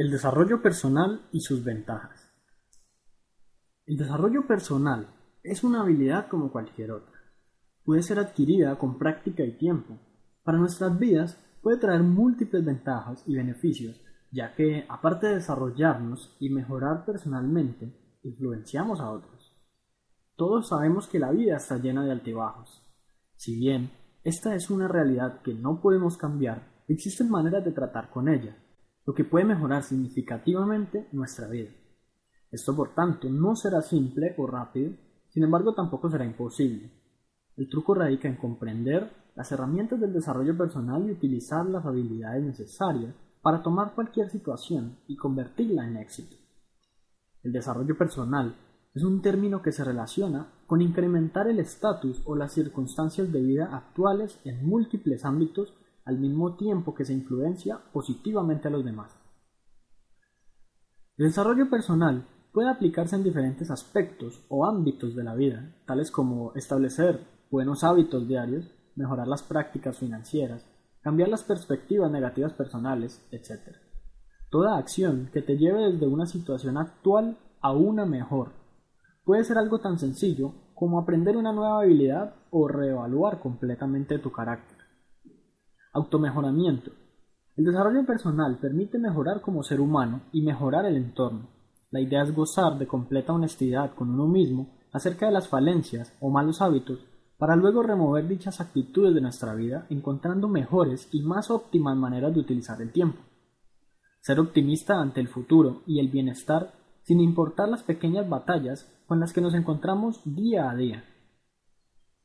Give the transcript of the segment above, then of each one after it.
El desarrollo personal y sus ventajas. El desarrollo personal es una habilidad como cualquier otra. Puede ser adquirida con práctica y tiempo. Para nuestras vidas puede traer múltiples ventajas y beneficios, ya que, aparte de desarrollarnos y mejorar personalmente, influenciamos a otros. Todos sabemos que la vida está llena de altibajos. Si bien esta es una realidad que no podemos cambiar, existen maneras de tratar con ella lo que puede mejorar significativamente nuestra vida. Esto, por tanto, no será simple o rápido, sin embargo tampoco será imposible. El truco radica en comprender las herramientas del desarrollo personal y utilizar las habilidades necesarias para tomar cualquier situación y convertirla en éxito. El desarrollo personal es un término que se relaciona con incrementar el estatus o las circunstancias de vida actuales en múltiples ámbitos al mismo tiempo que se influencia positivamente a los demás. El desarrollo personal puede aplicarse en diferentes aspectos o ámbitos de la vida, tales como establecer buenos hábitos diarios, mejorar las prácticas financieras, cambiar las perspectivas negativas personales, etc. Toda acción que te lleve desde una situación actual a una mejor puede ser algo tan sencillo como aprender una nueva habilidad o reevaluar completamente tu carácter. Automejoramiento. El desarrollo personal permite mejorar como ser humano y mejorar el entorno. La idea es gozar de completa honestidad con uno mismo acerca de las falencias o malos hábitos para luego remover dichas actitudes de nuestra vida encontrando mejores y más óptimas maneras de utilizar el tiempo. Ser optimista ante el futuro y el bienestar sin importar las pequeñas batallas con las que nos encontramos día a día.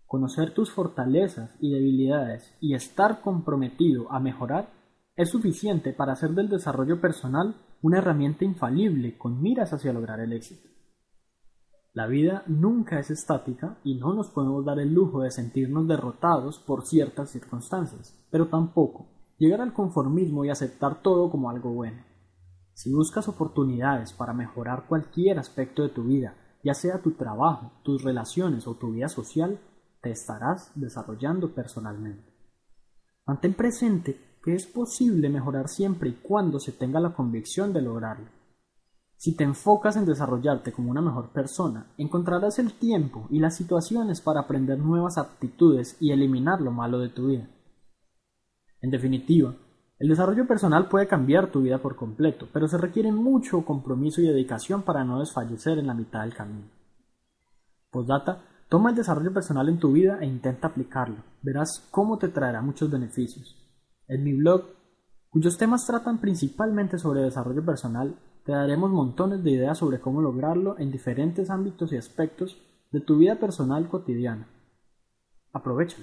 Conocer tus fortalezas y debilidades y estar comprometido a mejorar es suficiente para hacer del desarrollo personal una herramienta infalible con miras hacia lograr el éxito. La vida nunca es estática y no nos podemos dar el lujo de sentirnos derrotados por ciertas circunstancias, pero tampoco llegar al conformismo y aceptar todo como algo bueno. Si buscas oportunidades para mejorar cualquier aspecto de tu vida, ya sea tu trabajo, tus relaciones o tu vida social, te estarás desarrollando personalmente. Mantén presente que es posible mejorar siempre y cuando se tenga la convicción de lograrlo. Si te enfocas en desarrollarte como una mejor persona, encontrarás el tiempo y las situaciones para aprender nuevas aptitudes y eliminar lo malo de tu vida. En definitiva, el desarrollo personal puede cambiar tu vida por completo, pero se requiere mucho compromiso y dedicación para no desfallecer en la mitad del camino. Postdata, Toma el desarrollo personal en tu vida e intenta aplicarlo. Verás cómo te traerá muchos beneficios. En mi blog, cuyos temas tratan principalmente sobre desarrollo personal, te daremos montones de ideas sobre cómo lograrlo en diferentes ámbitos y aspectos de tu vida personal cotidiana. Aprovecha.